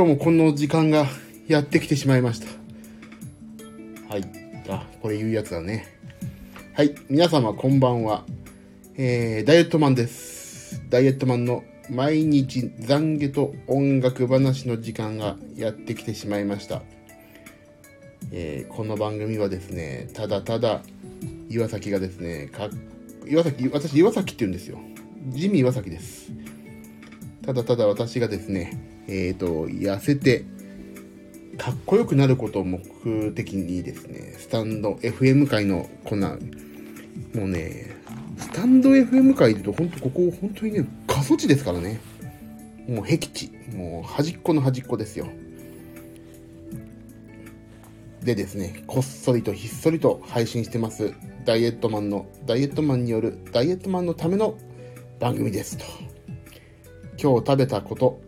今日も、この時間がやってきてしまいました。はい。あ、これ言うやつだね。はい。皆様こんばんは。えー、ダイエットマンです。ダイエットマンの毎日懺悔と音楽話の時間がやってきてしまいました。えー、この番組はですね、ただただ岩崎がですね、か岩崎、私岩崎って言うんですよ。ジミー岩崎です。ただただ私がですね、えっ、ー、と、痩せて、かっこよくなることを目的にですね、スタンド FM 界のこんな、もうね、スタンド FM 界でと本当ここ本当にね、過疎地ですからね。もう僻地。もう端っこの端っこですよ。でですね、こっそりとひっそりと配信してます、ダイエットマンの、ダイエットマンによるダイエットマンのための番組ですと。今日食べたこと、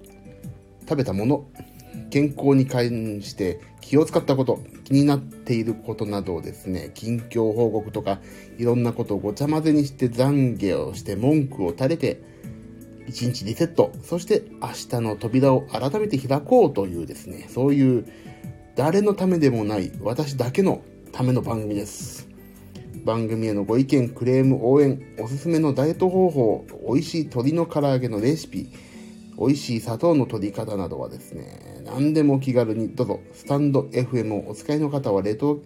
食べたもの、健康に関して気を使ったこと、気になっていることなどをですね、近況報告とか、いろんなことをごちゃ混ぜにして懺悔をして文句を垂れて、一日リセット、そして明日の扉を改めて開こうというですね、そういう誰のためでもない私だけのための番組です。番組へのご意見、クレーム、応援、おすすめのダイエット方法、美味しい鶏の唐揚げのレシピ、美味しい砂糖の取り方などはですね、何でも気軽にどうぞ、スタンド FM をお使いの方はレト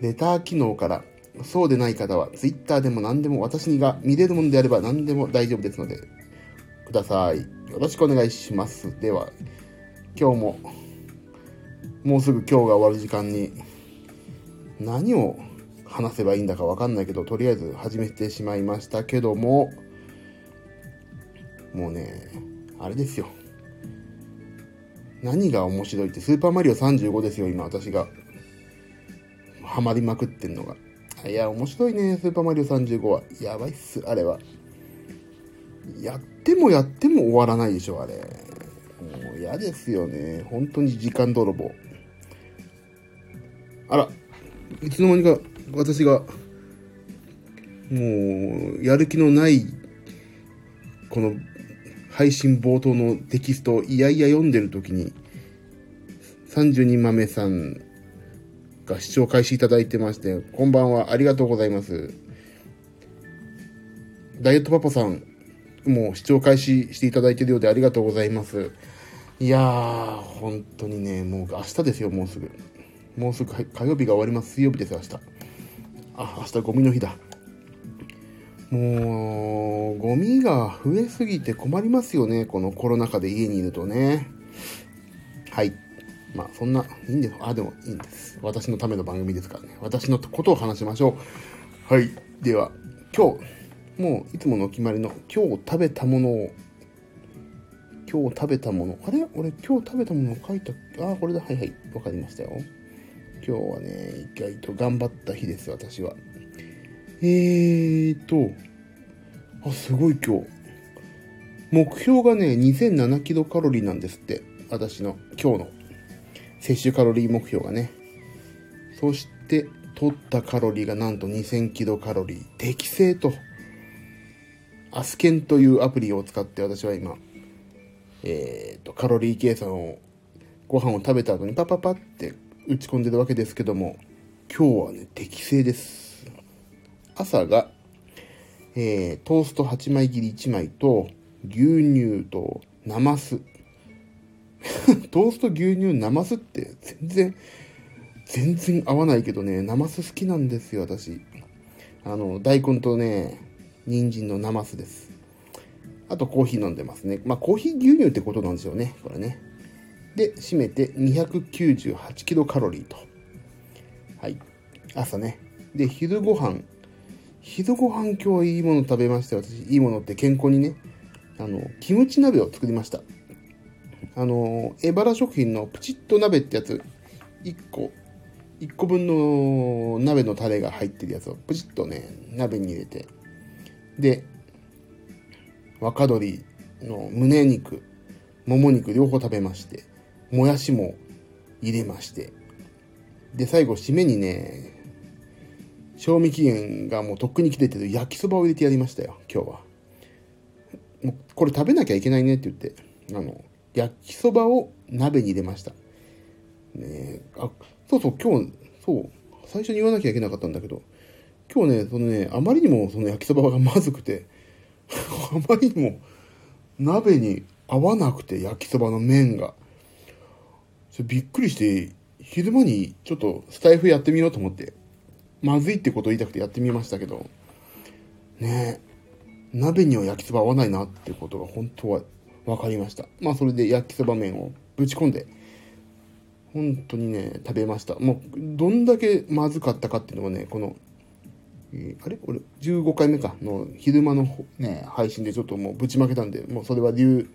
レター機能から、そうでない方は Twitter でも何でも私が見れるものであれば何でも大丈夫ですので、ください。よろしくお願いします。では、今日ももうすぐ今日が終わる時間に何を話せばいいんだかわかんないけど、とりあえず始めてしまいましたけども、もうね、あれですよ。何が面白いって、スーパーマリオ35ですよ、今私が。ハマりまくってんのが。いや、面白いね、スーパーマリオ35は。やばいっす、あれは。やってもやっても終わらないでしょ、あれ。もう嫌ですよね。本当に時間泥棒。あら、いつの間にか私が、もう、やる気のない、この配信冒頭のテキストをいやいや読んでる時に、30人豆さんが視聴開始いただいてまして、こんばんは、ありがとうございます。ダイエットパパさん、もう視聴開始していただいてるようでありがとうございます。いやー、本当にね、もう明日ですよ、もうすぐ。もうすぐ火曜日が終わります。水曜日です、明日。あ、明日ゴミの日だ。もう、ゴミが増えすぎて困りますよね。このコロナ禍で家にいるとね。はい。まあ、そんな、いいんです。あ、でもいいんです。私のための番組ですからね。私のことを話しましょう。はい。では、今日、もういつものお決まりの、今日食べたものを、今日食べたもの、あれ？俺今日食べたものを書いた、あ、これだ。はいはい。わかりましたよ。今日はね、意外と頑張った日です、私は。えーと、あ、すごい今日。目標がね、2007キロカロリーなんですって。私の今日の摂取カロリー目標がね。そして、取ったカロリーがなんと2000キロカロリー。適正と。アスケンというアプリを使って私は今、えーと、カロリー計算を、ご飯を食べた後にパパパって打ち込んでるわけですけども、今日はね、適正です。朝が、えー、トースト8枚切り1枚と、牛乳と、ナマス。トースト牛乳ナマスって全然、全然合わないけどね、ナマス好きなんですよ、私。あの、大根とね、人参のナマスです。あとコーヒー飲んでますね。まあ、コーヒー牛乳ってことなんですよね、これね。で、締めて298キロカロリーと。はい。朝ね。で、昼ご飯。昼ご飯今日いいもの食べました。私、いいものって健康にね。あの、キムチ鍋を作りました。あの、エバラ食品のプチッと鍋ってやつ、1個、1個分の鍋のタレが入ってるやつをプチッとね、鍋に入れて。で、若鶏の胸肉、もも肉両方食べまして。もやしも入れまして。で、最後、締めにね、賞味期限がもうとっくに切れてる焼きそばを入れてやりましたよ、今日は。もうこれ食べなきゃいけないねって言って、あの、焼きそばを鍋に入れました。ねあ、そうそう、今日、そう、最初に言わなきゃいけなかったんだけど、今日ね、そのね、あまりにもその焼きそばがまずくて、あまりにも鍋に合わなくて、焼きそばの麺が。びっくりして、昼間にちょっとスタイフやってみようと思って、まずいってことを言いたくてやってみましたけど、ね鍋には焼きそば合わないなってことが本当は分かりました。まあそれで焼きそば麺をぶち込んで、本当にね、食べました。もう、どんだけまずかったかっていうのはね、この、えー、あれ？俺、15回目かの昼間のね、配信でちょっともうぶちまけたんで、もうそれは流、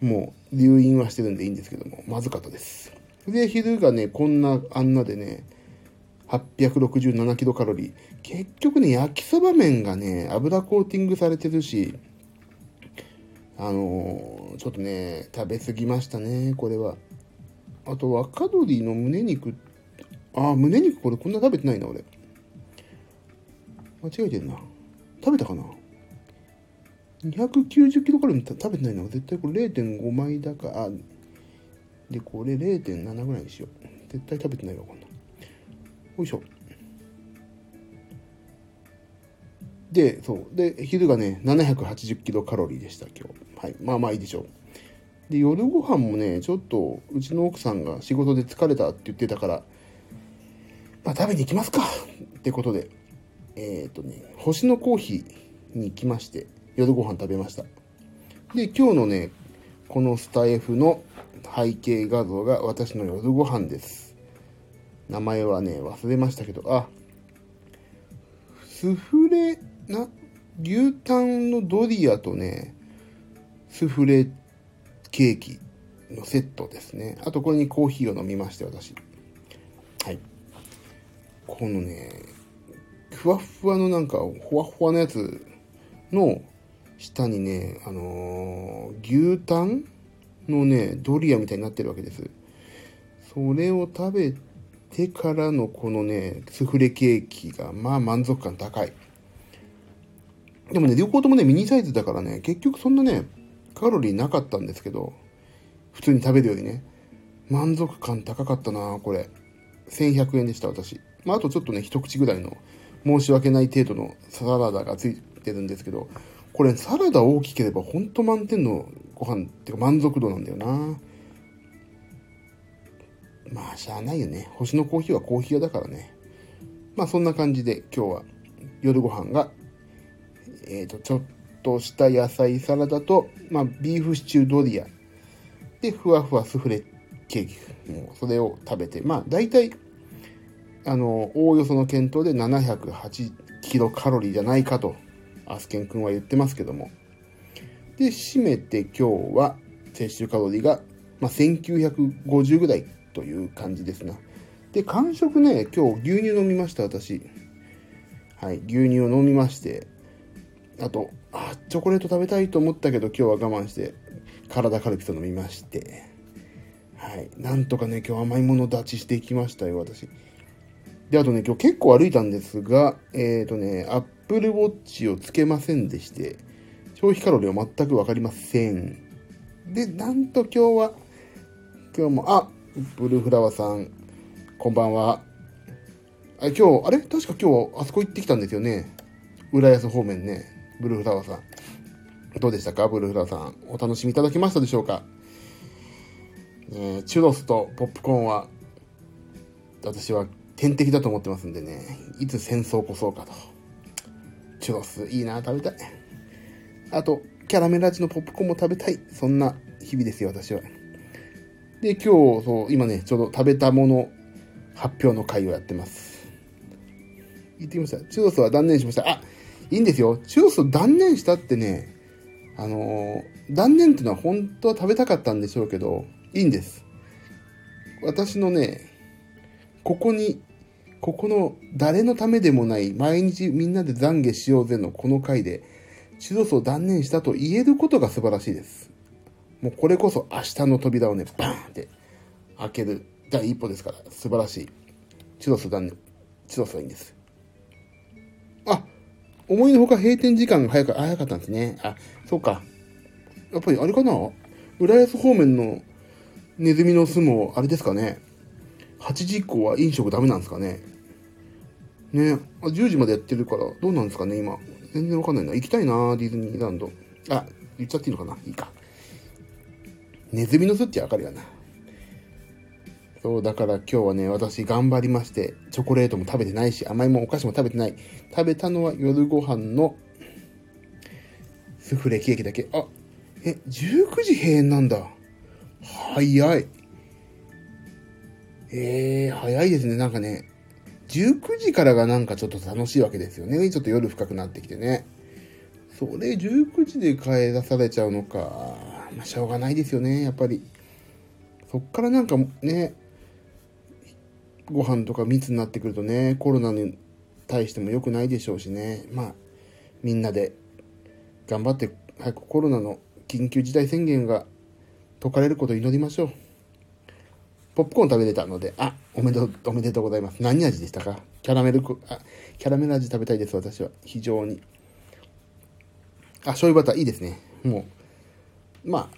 もう留飲はしてるんでいいんですけども、まずかったです。で、昼がね、こんな、あんなでね、867キロカロリー。結局ね、焼きそば麺がね、油コーティングされてるし、あのー、ちょっとね、食べ過ぎましたね、これは。あと、若鶏の胸肉、あ、胸肉これこんな食べてないな、俺。間違えてんな。食べたかな ?290 キロカロリー食べてないな。絶対これ0.5枚だか、あ、で、これ0.7ぐらいにしよう。絶対食べてないわ、こんな。よいしょ。で、そう。で、昼がね、780キロカロリーでした、今日。はい。まあまあいいでしょう。で、夜ご飯もね、ちょっと、うちの奥さんが仕事で疲れたって言ってたから、まあ食べに行きますかってことで、えっ、ー、とね、星のコーヒーに来まして、夜ご飯食べました。で、今日のね、このスタイフの背景画像が私の夜ご飯です。名前はね、忘れましたけど、あ、スフレ、な、牛タンのドリアとね、スフレケーキのセットですね。あとこれにコーヒーを飲みまして、私。はい。このね、ふわふわのなんか、ほわほわのやつの下にね、あのー、牛タンのね、ドリアみたいになってるわけです。それを食べてからのこのね、スフレケーキが、まあ満足感高い。でもね、両方ともね、ミニサイズだからね、結局そんなね、カロリーなかったんですけど、普通に食べるよりね、満足感高かったなこれ。1100円でした、私。まあ、あとちょっとね、一口ぐらいの、申し訳ない程度のサラダがついてるんですけど、これ、サラダ大きければ、ほんと満点のご飯っていうか満足度なんだよなまあ、しゃあないよね。星のコーヒーはコーヒー屋だからね。まあ、そんな感じで、今日は夜ご飯が、えっ、ー、と、ちょっとした野菜サラダと、まあ、ビーフシチュードリア。で、ふわふわスフレケーキ。もう、それを食べて、まあ、大体、あの、おおよその検討で708キロカロリーじゃないかと、アスケン君は言ってますけども。で、締めて今日は、摂取カロリーが、まあ、1950ぐらいという感じですな。で、完食ね、今日牛乳飲みました、私。はい、牛乳を飲みまして、あと、あ、チョコレート食べたいと思ったけど、今日は我慢して、体カルピス飲みまして、はい、なんとかね、今日甘いもの立ちしていきましたよ、私。で、あとね、今日結構歩いたんですが、えっ、ー、とね、Apple Watch をつけませんでして、消費カロリーは全くわかりません。で、なんと今日は、今日も、あ、ブルーフラワーさん、こんばんは。あ今日、あれ？確か今日、あそこ行ってきたんですよね。浦安方面ね。ブルーフラワーさん。どうでしたか？ブルーフラワーさん。お楽しみいただけましたでしょうか、え、チュロスとポップコーンは、私は天敵だと思ってますんでね。いつ戦争起こそうかと。チュロス、いいな、食べたい。あと、キャラメル味のポップコーンも食べたい。そんな日々ですよ、私は。で、今日、そう、今ね、ちょうど食べたもの発表の会をやってます。言ってきました。チュロスは断念しました。あ、いいんですよ。チュロス断念したってね、あのー、断念っていうのは本当は食べたかったんでしょうけど、いいんです。私のね、ここに、ここの誰のためでもない毎日みんなで懺悔しようぜのこの回で、チュロスを断念したと言えることが素晴らしいです。もうこれこそ明日の扉をね、バーンって開ける第一歩ですから、素晴らしい。チュロス断念。チュロスはいいんです。あ、思いのほか閉店時間が早か早かったんですね。あ、そうか。やっぱりあれかな？浦安方面のネズミの巣も、あれですかね。8時以降は飲食ダメなんですかね。ね10時までやってるから、どうなんですかね、今。全然わかんないな。行きたいな、ディズニーランド。あ、言っちゃっていいのかないいか。ネズミの巣ってわかるよな。そう、だから今日はね、私頑張りまして、チョコレートも食べてないし、甘いもんお菓子も食べてない。食べたのは夜ご飯のスフレケーキだけ。あ、え、19時閉園なんだ。早い。えー、早いですね。なんかね、19時からがなんかちょっと楽しいわけですよね。ちょっと夜深くなってきてね。それ19時で帰らされちゃうのか。まあ、しょうがないですよね、やっぱり。そっからなんかね、ご飯とか密になってくるとね、コロナに対しても良くないでしょうしね。まあ、みんなで頑張って早くコロナの緊急事態宣言が解かれることを祈りましょう。ポップコーン食べれたので、あ、おめでとう、おめでとうございます。何味でしたか？キャラメル、あ、キャラメル味食べたいです、私は。非常に。あ、醤油バターいいですね。もう、まあ、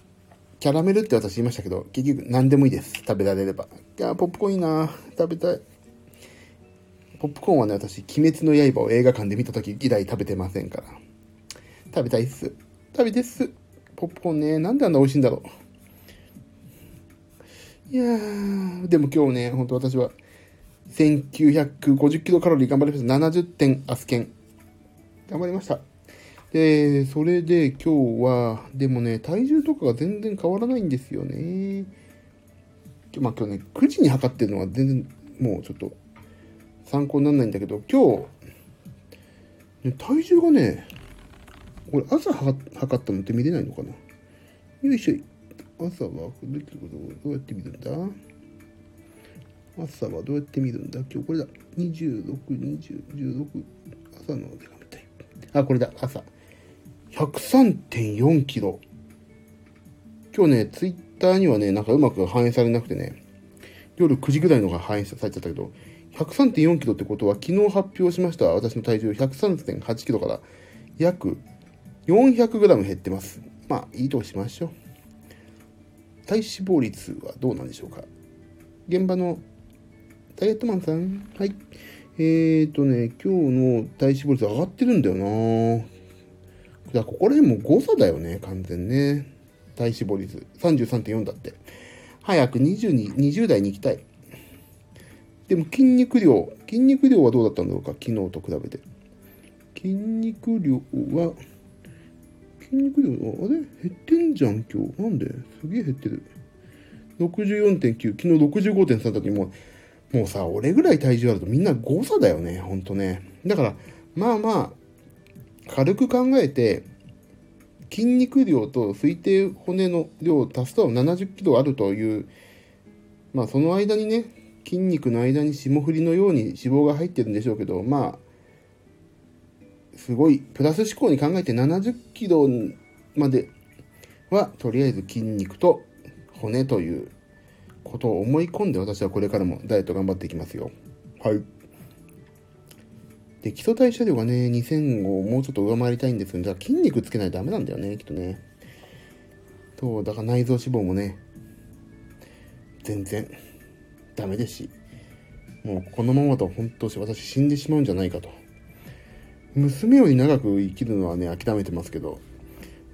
キャラメルって私言いましたけど、結局何でもいいです。食べられれば。いや、ポップコーンいいな食べたい。ポップコーンはね、私、鬼滅の刃を映画館で見た時以来食べてませんから。食べたいっす。食べてっす。ポップコーンね、なんであんな美味しいんだろう。いやー、でも今日ね、ほんと私は、1950キロカロリー頑張りました。70点アスケン。頑張りました。で、それで今日は、でもね、体重とかが全然変わらないんですよね。まあ今日ね、9時に測ってるのは全然もうちょっと参考にならないんだけど、今日、ね、体重がね、これ朝測ったのって見れないのかなよいしょ。朝はどうやって見るんだ？朝はどうやって見るんだ？今日これだ。26、20、16。朝の手紙タイプ。あ、これだ。朝。103.4キロ。今日ね、ツイッターにはね、なんかうまく反映されなくてね、夜9時ぐらいのが反映されちゃったけど、103.4キロってことは昨日発表しました私の体重103.8キロから約 400g 減ってます。まあ、いいとしましょう。体脂肪率はどうなんでしょうか現場のダイエットマンさん？はい。えーとね、今日の体脂肪率上がってるんだよなだここら辺も誤差だよね、完全ね。体脂肪率。33.4だって。早く20に、20代に行きたい。でも筋肉量、筋肉量はどうだったんだろうか、昨日と比べて。筋肉量は、筋肉量、あれ？減ってんじゃん、今日。なんで？すげえ減ってる。64.9、昨日65.3だ時もう、もうさ、俺ぐらい体重あるとみんな誤差だよね、ほんとね。だから、まあまあ、軽く考えて、筋肉量と推定骨の量を足すと70キロあるという、まあその間にね、筋肉の間に霜降りのように脂肪が入ってるんでしょうけど、まあ、すごいプラス思考に考えて70キロまではとりあえず筋肉と骨ということを思い込んで私はこれからもダイエット頑張っていきますよ。はい。で、基礎代謝量がね、2000をもうちょっと上回りたいんですけど、じゃあ筋肉つけないとダメなんだよね、きっとね。そう、だから内臓脂肪もね、全然ダメですし、もうこのままだと本当私死んでしまうんじゃないかと。娘より長く生きるのはね、諦めてますけど、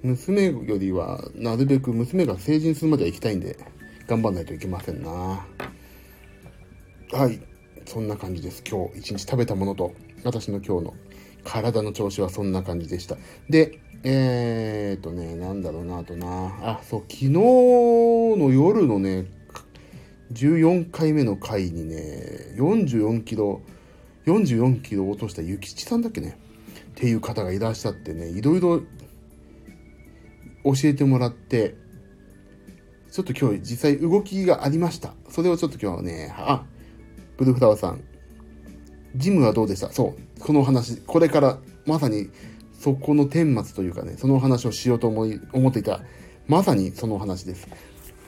娘よりは、なるべく娘が成人するまでは行きたいんで、頑張んないといけませんな。はい。そんな感じです。今日一日食べたものと、私の今日の体の調子はそんな感じでした。で、えー、っとね、なんだろうな、あとな。あ、そう、昨日の夜のね、14回目の回にね、44キロ、44キロ落としたゆきちさんだっけね。っていう方がいらっしゃってね、いろいろ教えてもらって、ちょっと今日実際動きがありました。それをちょっと今日はね、あ、ブルーフラワーさん、ジムはどうでした？そう、この話、これからまさにそこの顛末というかね、その話をしようと思い、思っていた、まさにその話です。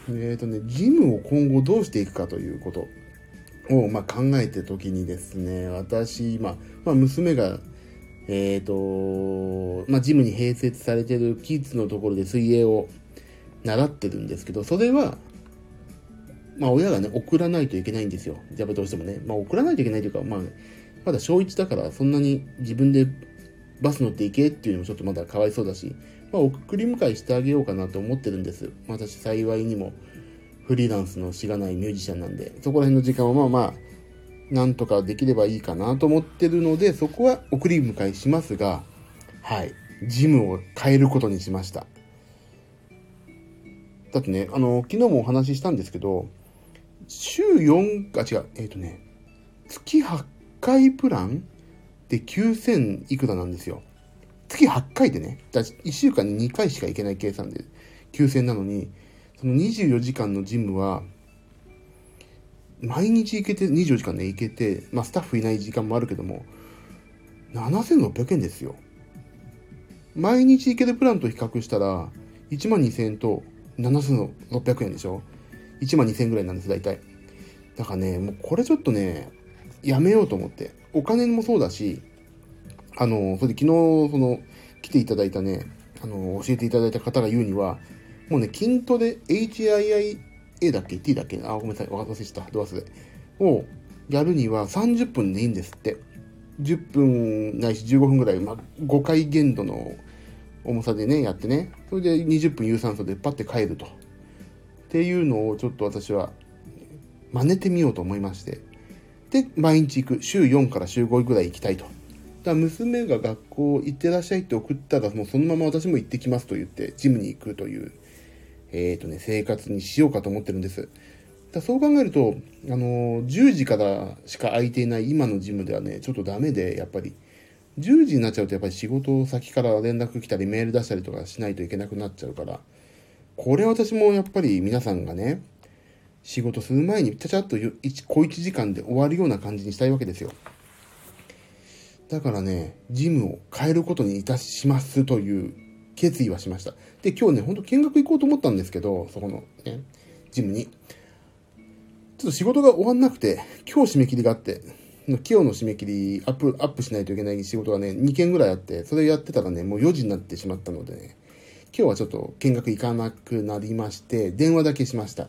えっ、ー、とね、ジムを今後どうしていくかということを、まあ、考えてる時にですね、私、今、まあ、娘がえっ、ー、と、まあ、ジムに併設されてるキッズのところで水泳を習ってるんですけど、それは、まあ、親がね、送らないといけないんですよ。やっぱどうしてもね。まあ、送らないといけないというか、まあ、まだ小1だからそんなに自分でバス乗って行けっていうのもちょっとまだかわいそうだし、まあ、送り迎えしてあげようかなと思ってるんです。私幸いにもフリーランスのしがないミュージシャンなんで、そこら辺の時間はまあまあ、なんとかできればいいかなと思ってるので、そこは送り迎えしますが、はい、ジムを変えることにしました。だってね、あの、昨日もお話ししたんですけど、週4か、違う、えっ、ー、とね、月8回プランで9000いくらなんですよ。月8回でね、だ1週間に2回しか行けない計算で9000なのに、その24時間のジムは、毎日行けて、24時間ね、行けて、まあスタッフいない時間もあるけども、7600円ですよ。毎日行けるプランと比較したら、1万2000円と7600円でしょ ?1 万2000円ぐらいなんです、大体。だからね、もうこれちょっとね、やめようと思って。お金もそうだし、あの、それで昨日、その、来ていただいたね、あの、教えていただいた方が言うには、もうね、筋トレ、HIIA だっけ ?T だっけ？あ、ごめんなさい、忘れした、ドアスで。をやるには30分でいいんですって。10分ないし15分ぐらい、まあ、5回限度の重さでね、やってね、それで20分有酸素でパッて帰ると。っていうのをちょっと私は真似てみようと思いまして。で、毎日行く。週4から週5ぐらい行きたいと。だ娘が学校行ってらっしゃいって送ったら、もうそのまま私も行ってきますと言って、ジムに行くという、えっ、ー、とね、生活にしようかと思ってるんです。だそう考えると、あの、10時からしか空いていない今のジムではね、ちょっとダメで、やっぱり、10時になっちゃうとやっぱり仕事先から連絡来たりメール出したりとかしないといけなくなっちゃうから、これ私もやっぱり皆さんがね、仕事する前にちゃちゃっと小1時間で終わるような感じにしたいわけですよ。だからね、ジムを変えることにいたしますという決意はしました。で、今日ね、ほんと見学行こうと思ったんですけど、そこのね、ジムに。ちょっと仕事が終わんなくて、今日締め切りがあって、今日の締め切りアップ、アップしないといけない仕事がね、2件ぐらいあって、それやってたらね、もう4時になってしまったのでね、今日はちょっと見学行かなくなりまして、電話だけしました。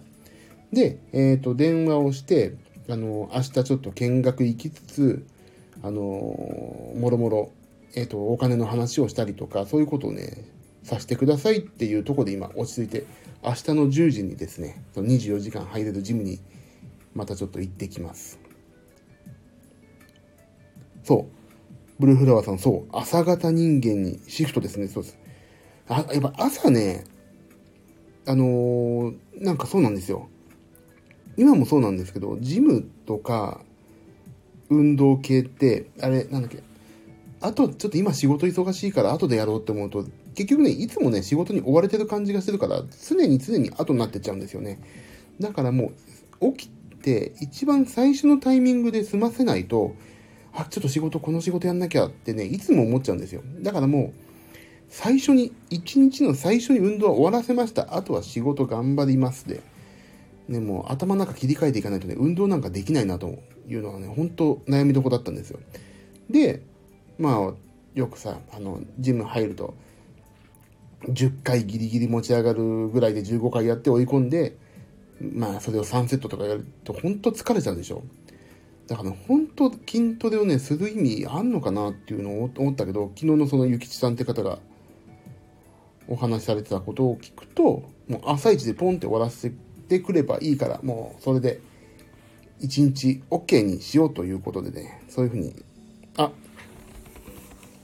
で、えっ、ー、と、電話をして、あの、明日ちょっと見学行きつつ、あの、もろもろ、えっ、ー、と、お金の話をしたりとか、そういうことをね、させてくださいっていうところで今落ち着いて、明日の10時にですね、24時間入れるジムにまたちょっと行ってきます。そう。ブルーフラワーさん、そう。朝型人間にシフトですね。そうです。あ、やっぱ朝ね、あのー、なんかそうなんですよ。今もそうなんですけど、ジムとか、運動系って、あれ、なんだっけ、あと、ちょっと今仕事忙しいから後でやろうって思うと、結局ね、いつもね、仕事に追われてる感じがするから、常に常に後になってっちゃうんですよね。だからもう、起きて、一番最初のタイミングで済ませないと、あ、ちょっと仕事、この仕事やんなきゃってね、いつも思っちゃうんですよ。だからもう、最初に、一日の最初に運動は終わらせました。あとは仕事頑張りますで。ね、もう頭の中切り替えていかないとね、運動なんかできないなというのがね、本当悩みどこだったんですよ。で、まあ、よくさ、あの、ジム入ると、10回ギリギリ持ち上がるぐらいで15回やって追い込んで、まあ、それを3セットとかやると、本当疲れちゃうでしょ。だから、ね、本当筋トレをね、する意味あんのかなっていうのを思ったけど、昨日のそのゆきちさんって方がお話しされてたことを聞くと、もう朝一でポンって終わらせてくればいいから、もうそれで1日 OK にしようということでね、そういうふうに、あ、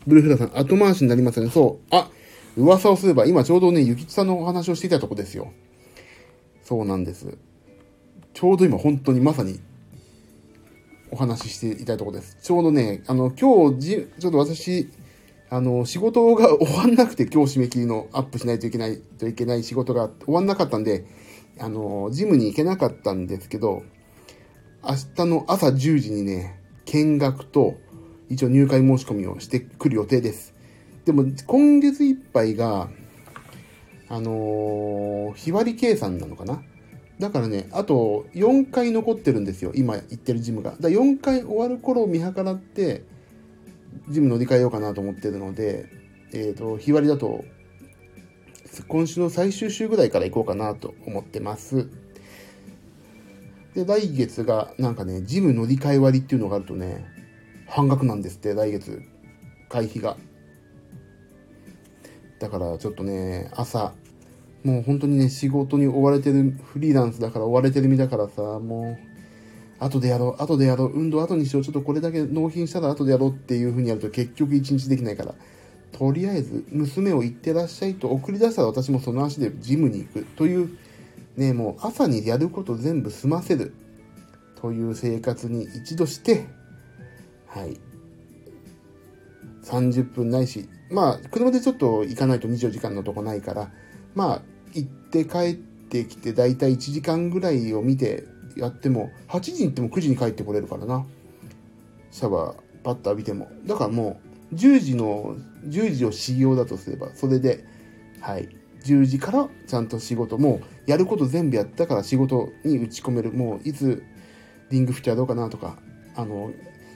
ブルーフラさん、後回しになりますよね。そう、あ、噂をすれば、今ちょうどね、ゆきちさんのお話をしていたとこですよ。そうなんです。ちょうど今本当にまさにお話ししていたとこです。ちょうどね、あの、今日じ、ちょっと私、あの、仕事が終わんなくて今日締め切りのアップしないといけないといけない仕事が終わんなかったんで、あの、ジムに行けなかったんですけど、明日の朝10時にね、見学と一応入会申し込みをしてくる予定です。でも今月いっぱいが、あのー、日割り計算なのかな？だからね、あと4回残ってるんですよ。今行ってるジムが。だ4回終わる頃を見計らって、ジム乗り換えようかなと思ってるので、えっ、と、日割りだと、今週の最終週ぐらいから行こうかなと思ってます。で、来月が、なんかね、ジム乗り換え割っていうのがあるとね、半額なんですって、来月、会費が。だから、ちょっとね、朝、もう本当にね、仕事に追われてる、フリーランスだから追われてる身だからさ、もう、後でやろう、後でやろう、運動後にしよう、ちょっとこれだけ納品したら後でやろうっていう風にやると結局一日できないから、とりあえず娘を行ってらっしゃいと送り出したら私もその足でジムに行くという、ね、もう朝にやること全部済ませるという生活に一度して、はい。30分ないし、まあ、車でちょっと行かないと24時間のとこないから、まあ、行って帰ってきて、だいたい1時間ぐらいを見てやっても、8時に行っても9時に帰ってこれるからな。シャワー、パッと浴びても。だからもう、10時の、10時を始業だとすれば、それで、はい。10時からちゃんと仕事、もう、やること全部やったから仕事に打ち込める。もう、いつ、リングフィットやろうかなとか、あの、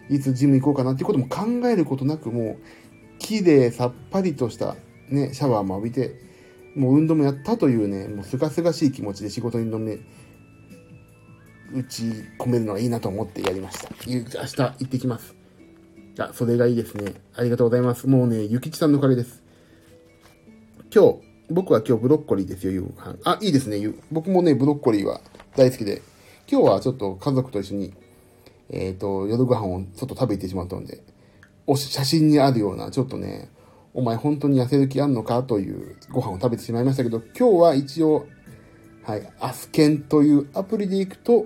いつジム行こうかなっていうことも考えることなく、もう、綺麗さっぱりとした、ね、シャワーも浴びて、もう運動もやったというね、もうすがすがしい気持ちで仕事にのめ、打ち込めるのがいいなと思ってやりました。明日行ってきます。あ、それがいいですね。ありがとうございます。もうね、ゆきちさんのおかげです。今日、僕は今日ブロッコリーですよ、夕飯。あ、いいですね。僕もね、ブロッコリーは大好きで、今日はちょっと家族と一緒に、えっ、と、夜ご飯をちょっと食べてしまったので、お写真にあるような、ちょっとね、お前本当に痩せる気あんのかというご飯を食べてしまいましたけど、今日は一応、はい、アスケンというアプリで行くと、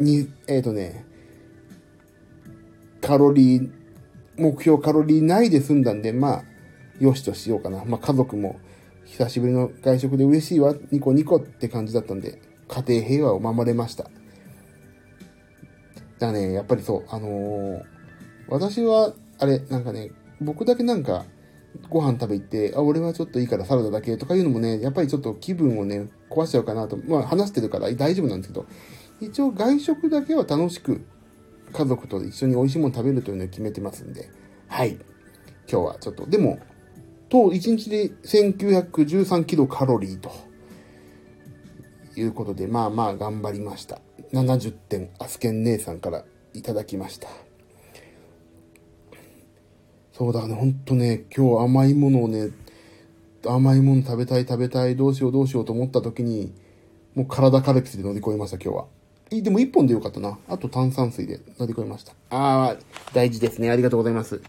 に、えっ、とね、カロリー、目標カロリー内で済んだんで、まあ、よしとしようかな。まあ家族も久しぶりの外食で嬉しいわ、ニコニコって感じだったんで、家庭平和を守れました。だね、やっぱりそう、あのー私は、あれ、なんかね、僕だけなんか、ご飯食べ行って、あ、俺はちょっといいからサラダだけとかいうのもね、やっぱりちょっと気分をね、壊しちゃうかなと、まあ話してるから大丈夫なんですけど、一応外食だけは楽しく家族と一緒に美味しいもの食べるというのを決めてますんで、はい。今日はちょっと、でも、と1日で1913キロカロリーということで、まあまあ頑張りました。70点、アスケン姉さんからいただきました。そうだね、ほんとね、今日甘いものをね、甘いもの食べたい食べたい、どうしようどうしようと思った時に、もう体カルピスで乗り越えました、今日は。でも1本でよかったな。あと炭酸水で乗り越えました。ああ、大事ですね。ありがとうございます。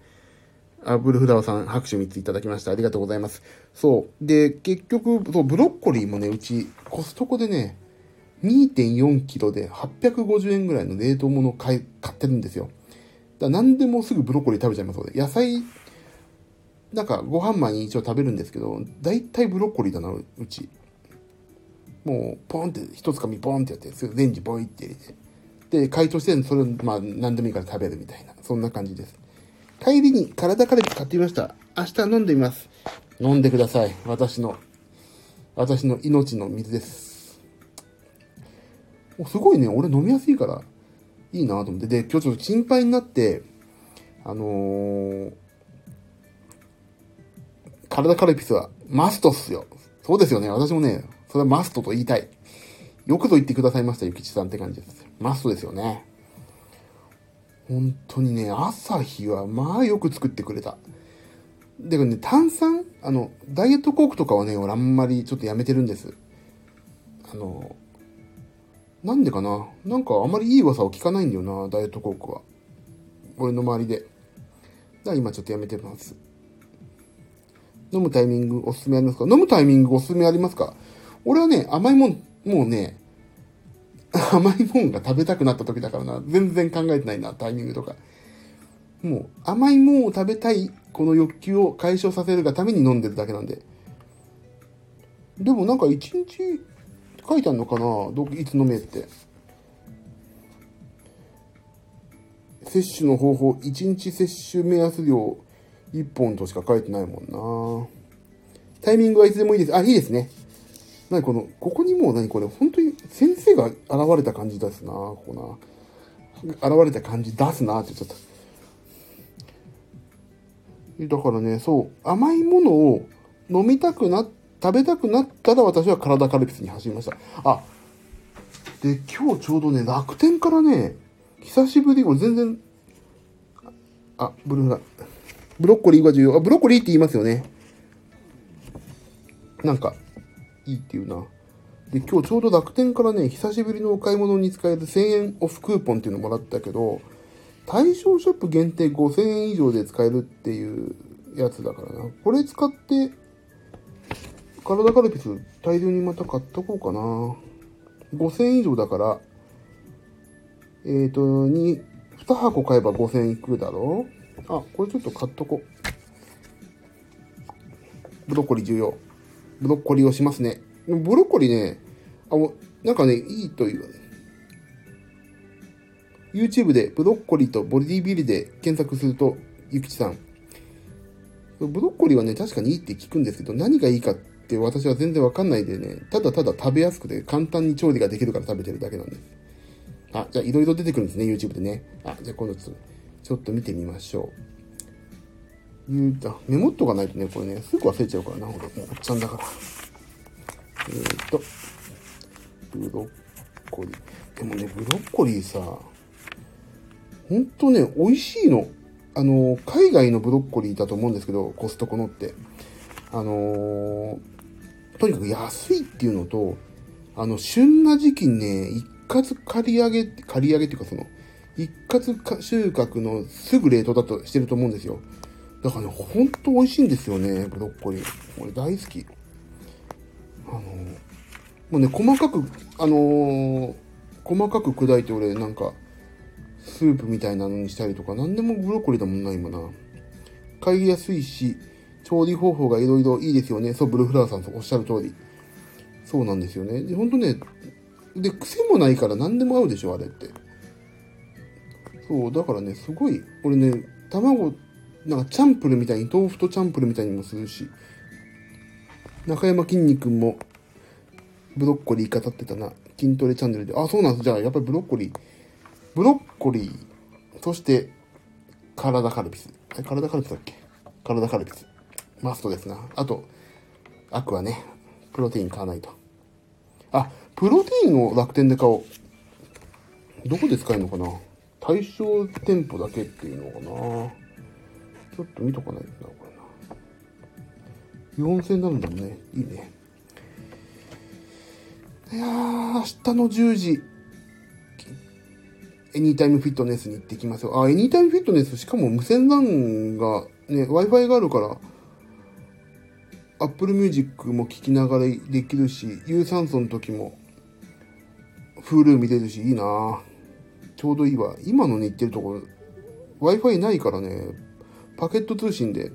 あ、ブルフラワーさん、拍手3ついただきました。ありがとうございます。そう。で、結局、そう、ブロッコリーもね、うち、コストコでね、2.4キロで850円ぐらいの冷凍物を買、買ってるんですよ。だ何でもすぐブロッコリー食べちゃいますので、野菜、なんかご飯前に一応食べるんですけど、大体ブロッコリーだな、うち。もう、ポンって、一つかみポンってやって、すぐレンジボイって入れて。で、解凍して、それ、まあ、何でもいいから食べるみたいな、そんな感じです。帰りに体カレー買ってみました。明日飲んでみます。飲んでください。私の、私の命の水です。すごいね、俺飲みやすいから、いいなと思って。で、今日ちょっと心配になって、あのー、体カルピスはマストっすよ。そうですよね。私もね、それはマストと言いたい。よくぞ言ってくださいました、ゆきちさんって感じです。マストですよね。本当にね、朝日はまあよく作ってくれた。でね、炭酸あの、ダイエットコークとかはね、俺あんまりちょっとやめてるんです。あの、なんでかな？なんかあんまりいい噂を聞かないんだよな、ダイエットコークは。俺の周りで。だから今ちょっとやめてます。飲むタイミングおすすめありますか？飲むタイミングおすすめありますか？俺はね、甘いもん、もうね、甘いもんが食べたくなった時だからな。全然考えてないな、タイミングとか。もう、甘いもんを食べたい、この欲求を解消させるがために飲んでるだけなんで。でもなんか一日書いてあるのかな？どいつ飲めって。摂取の方法、1日摂取目安量1本としか書いてないもんな。タイミングはいつでもいいです。あ、いいですね。なにこの、ここにもう何これ、本当に先生が現れた感じ出すな、ここな。現れた感じ出すなって言っちゃった。だからね、そう、甘いものを飲みたくな、食べたくなったら私は体カルピスに走りました。あ、で、今日ちょうどね、楽天からね、久しぶり、俺全然、あ、ブルーラ、ブロッコリーが重要。あ、ブロッコリーって言いますよね。なんか、いいっていうな。で、今日ちょうど楽天からね、久しぶりのお買い物に使える1000円オフクーポンっていうのもらったけど、対象ショップ限定5000円以上で使えるっていうやつだからな。これ使って、体カルピス大量にまた買っとこうかな。5000円以上だから、えっ、ー、と、2、2箱買えば5000円いくだろ？うあ、これちょっと買っとこう。ブロッコリー重要。ブロッコリーをしますね。ブロッコリーね、あ、なんかね、いいという。ね YouTube でブロッコリーとボディビルで検索すると、ゆきちさん。ブロッコリーはね、確かにいいって聞くんですけど、何がいいかって私は全然わかんないでね、ただただ食べやすくて簡単に調理ができるから食べてるだけなんです。あ、じゃあいろいろ出てくるんですね、YouTube でね。あ、じゃあ今度、ちょっと見てみましょう。言うあ、メモっとかないとね、これね、すぐ忘れちゃうからな、ほら、もうおっちゃんだから。えー、っと、ブロッコリー。でもね、ブロッコリーさ、ほんとね、美味しいの。あの、海外のブロッコリーだと思うんですけど、コストコのって。あのとにかく安いっていうのと、あの、旬な時期にね、一括借り上げ、借り上げっていうかその、一括収穫のすぐ冷凍だとしてると思うんですよ。だからね、ほんと美味しいんですよね、ブロッコリー。俺大好き。あのもうね、細かく、あのー、細かく砕いて俺なんか、スープみたいなのにしたりとか、何でもブロッコリーだもんな、今な。買いやすいし、調理方法がいろいろいいですよね。そう、ブルーフラワーさんおっしゃる通り。そうなんですよね。で、ほんとね、で、癖もないから何でも合うでしょ、あれって。そう、だからね、すごい、俺ね、卵、なんかチャンプルみたいに、豆腐とチャンプルみたいにもするし、中山きんに君も、ブロッコリー語ってたな。筋トレチャンネルで。あ、そうなんです。じゃあ、やっぱりブロッコリー。ブロッコリー、そして、体カルピス。え、体カルピスだっけ？体カルピス。マストですな。あと、アクアね。プロテイン買わないと。あ、プロテインを楽天で買おう。どこで使えるのかな？対象店舗だけっていうのかな？ちょっと見とかないとな、これ。4000になるんだもんね。いいね。いやー、明日の10時、エニータイムフィットネスに行ってきますよ。あ、エニータイムフィットネス、しかも無線 LAN が、ね、Wi-Fi があるから、Apple Music も聞きながらできるし、有酸素の時も、Hulu 見れるし、いいなちょうどいいわ。今のね、行ってるところ、Wi-Fi ないからね、パケット通信で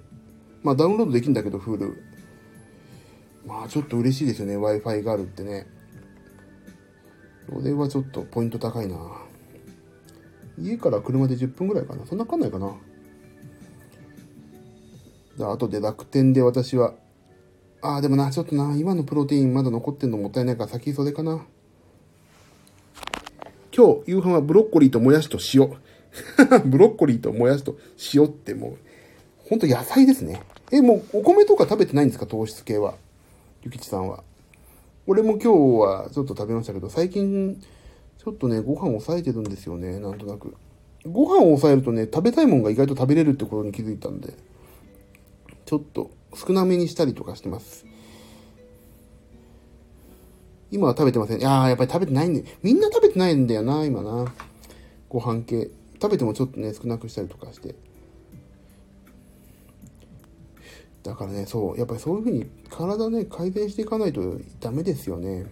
まあダウンロードできるんだけど、Hulu。まあちょっと嬉しいですよね、Wi-Fi があるってね。それはちょっとポイント高いな。家から車で10分ぐらいかな。そんなかかんないかな。で、後で楽天で私は、ああ、でもな、ちょっとな、今のプロテインまだ残ってんのもったいないから先それかな。今日、夕飯はブロッコリーともやしと塩。ブロッコリーともやしと塩ってもう、ほんと野菜ですね。え、もうお米とか食べてないんですか？糖質系は。ゆきちさんは。俺も今日はちょっと食べましたけど、最近、ちょっとね、ご飯抑えてるんですよね、なんとなく。ご飯を抑えるとね、食べたいもんが意外と食べれるってことに気づいたんで、ちょっと少なめにしたりとかしてます。今は食べてません。いやー、やっぱり食べてないんで、みんな食べてないんだよな、今な。ご飯系。食べてもちょっとね、少なくしたりとかして。だからね、そう、やっぱりそういうふうに体ね、改善していかないとダメですよね。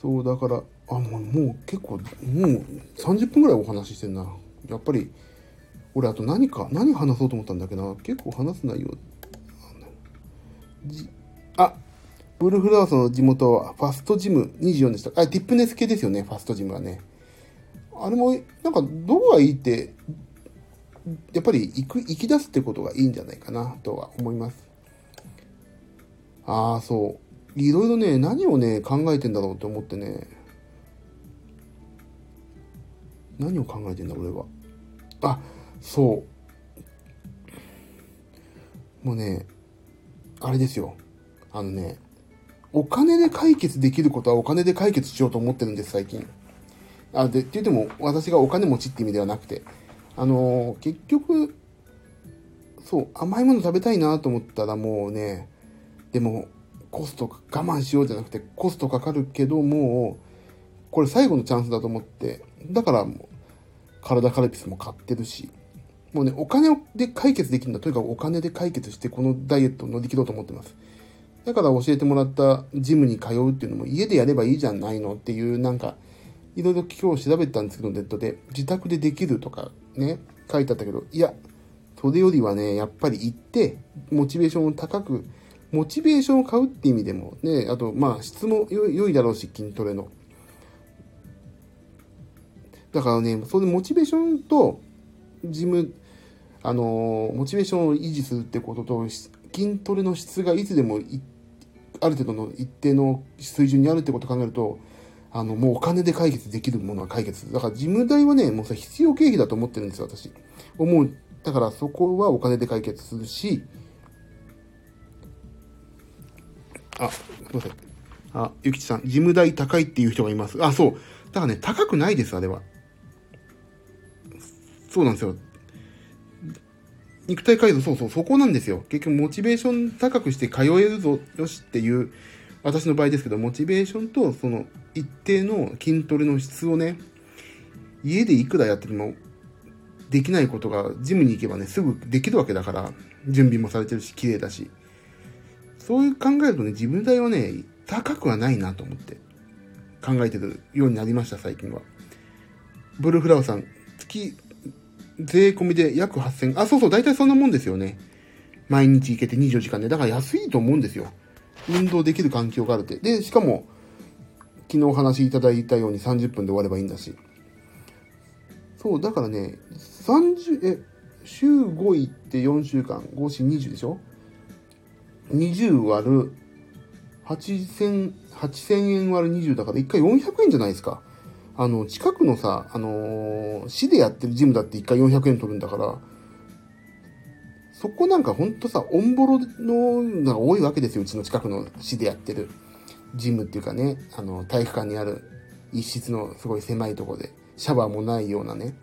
そう、だから、あ、もう、もう結構、もう30分ぐらいお話ししてんな。やっぱり、俺あと何か、何話そうと思ったんだけど。結構話す内容。あ、ブルーフラワーさんの地元はファストジム24でした。あ、ティップネス系ですよね、ファストジムはね。あれも、なんか、どこがいいって、やっぱり行く、行き出すってことがいいんじゃないかなとは思います。ああ、そう。いろいろね、何をね、考えてんだろうと思ってね。何を考えてんだ、俺は。あ、そう。もうね、あれですよ。あのね、お金で解決できることはお金で解決しようと思ってるんです、最近。あ、で、って言っても、私がお金持ちって意味ではなくて、あのー、結局、そう、甘いもの食べたいなと思ったらもうね、でも、コスト我慢しようじゃなくて、コストかかるけど、もう、これ最後のチャンスだと思って、だからもう、体カルピスも買ってるし、もうね、お金で解決できるんだ。とにかくお金で解決して、このダイエットを乗り切ろうと思ってます。だから教えてもらったジムに通うっていうのも家でやればいいじゃないのっていうなんかいろいろ今日調べたんですけどネットで自宅でできるとかね書いてあったけどいやそれよりはねやっぱり行ってモチベーションを高くモチベーションを買うって意味でもねあとまあ質も良いだろうし筋トレの。だからねそのモチベーションとジムあのモチベーションを維持するってことと筋トレの質がいつでもある程度の一定の水準にあるってことを考えると、あの、もうお金で解決できるものは解決。だから事務代はね、もうさ、必要経費だと思ってるんですよ、私。思う。だからそこはお金で解決するし、あ、すいません。あ、ゆきちさん、事務代高いっていう人がいます。あ、そう。だからね、高くないです、あれは。そうなんですよ。肉体改造、そうそう、そこなんですよ。結局、モチベーション高くして通えるぞ、よしっていう、私の場合ですけど、モチベーションと、その、一定の筋トレの質をね、家でいくらやっても、できないことが、ジムに行けばね、すぐできるわけだから、準備もされてるし、綺麗だし。そういう考えるとね、自分代はね、高くはないなと思って、考えてるようになりました、最近は。ブルーフラワーさん、月税込みで約8000、あ、そうそう、大体そんなもんですよね。毎日行けて24時間で。だから安いと思うんですよ。運動できる環境があるって。で、しかも、昨日お話しいただいたように30分で終わればいいんだし。そう、だからね、30、え、週5行って4週間、5、4、20でしょ ?20 割る、8000、8000円割る20だから1回400円じゃないですか。あの、近くのさ、あのー、市でやってるジムだって1回400円取るんだから、そこなんかほんとさ、オンボロのが多いわけですよ。うちの近くの市でやってるジムっていうかね、あの、体育館にある一室のすごい狭いとこで、シャワーもないようなね。